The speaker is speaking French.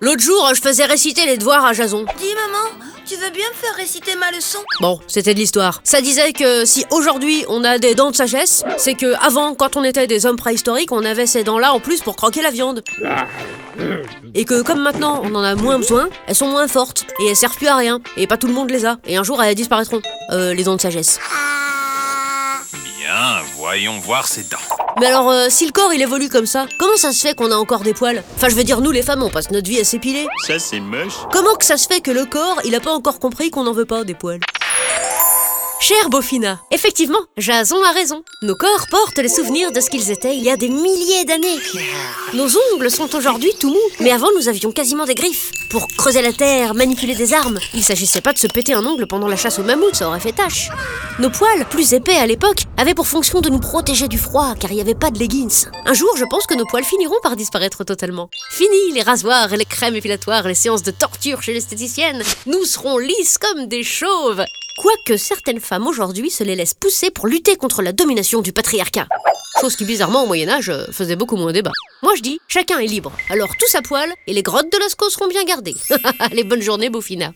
l'autre jour, je faisais réciter les devoirs à Jason. Dis maman, tu veux bien me faire réciter ma leçon? Bon, c'était de l'histoire. Ça disait que si aujourd'hui on a des dents de sagesse, c'est que avant, quand on était des hommes préhistoriques, on avait ces dents-là en plus pour croquer la viande. Et que comme maintenant on en a moins besoin, elles sont moins fortes et elles servent plus à rien. Et pas tout le monde les a. Et un jour elles disparaîtront. Euh, les dents de sagesse. Bien, voyons voir ses dents. Mais alors, euh, si le corps il évolue comme ça, comment ça se fait qu'on a encore des poils? Enfin, je veux dire, nous les femmes, on passe notre vie à s'épiler. Ça, c'est moche. Comment que ça se fait que le corps, il a pas encore compris qu'on n'en veut pas des poils? Cher Bofina, effectivement, Jason a raison. Nos corps portent les souvenirs de ce qu'ils étaient il y a des milliers d'années. Nos ongles sont aujourd'hui tout mous, mais avant nous avions quasiment des griffes. Pour creuser la terre, manipuler des armes, il s'agissait pas de se péter un ongle pendant la chasse au mammouth, ça aurait fait tâche. Nos poils, plus épais à l'époque, avaient pour fonction de nous protéger du froid, car il n'y avait pas de leggings. Un jour, je pense que nos poils finiront par disparaître totalement. Fini les rasoirs et les crèmes épilatoires, les séances de torture chez l'esthéticienne. Nous serons lisses comme des chauves. Quoique certaines femmes aujourd'hui se les laissent pousser pour lutter contre la domination du patriarcat. Chose qui bizarrement au Moyen-Âge euh, faisait beaucoup moins débat. Moi je dis, chacun est libre. Alors tous à poil et les grottes de Lascaux seront bien gardées. Allez, bonne journée, Beaufina.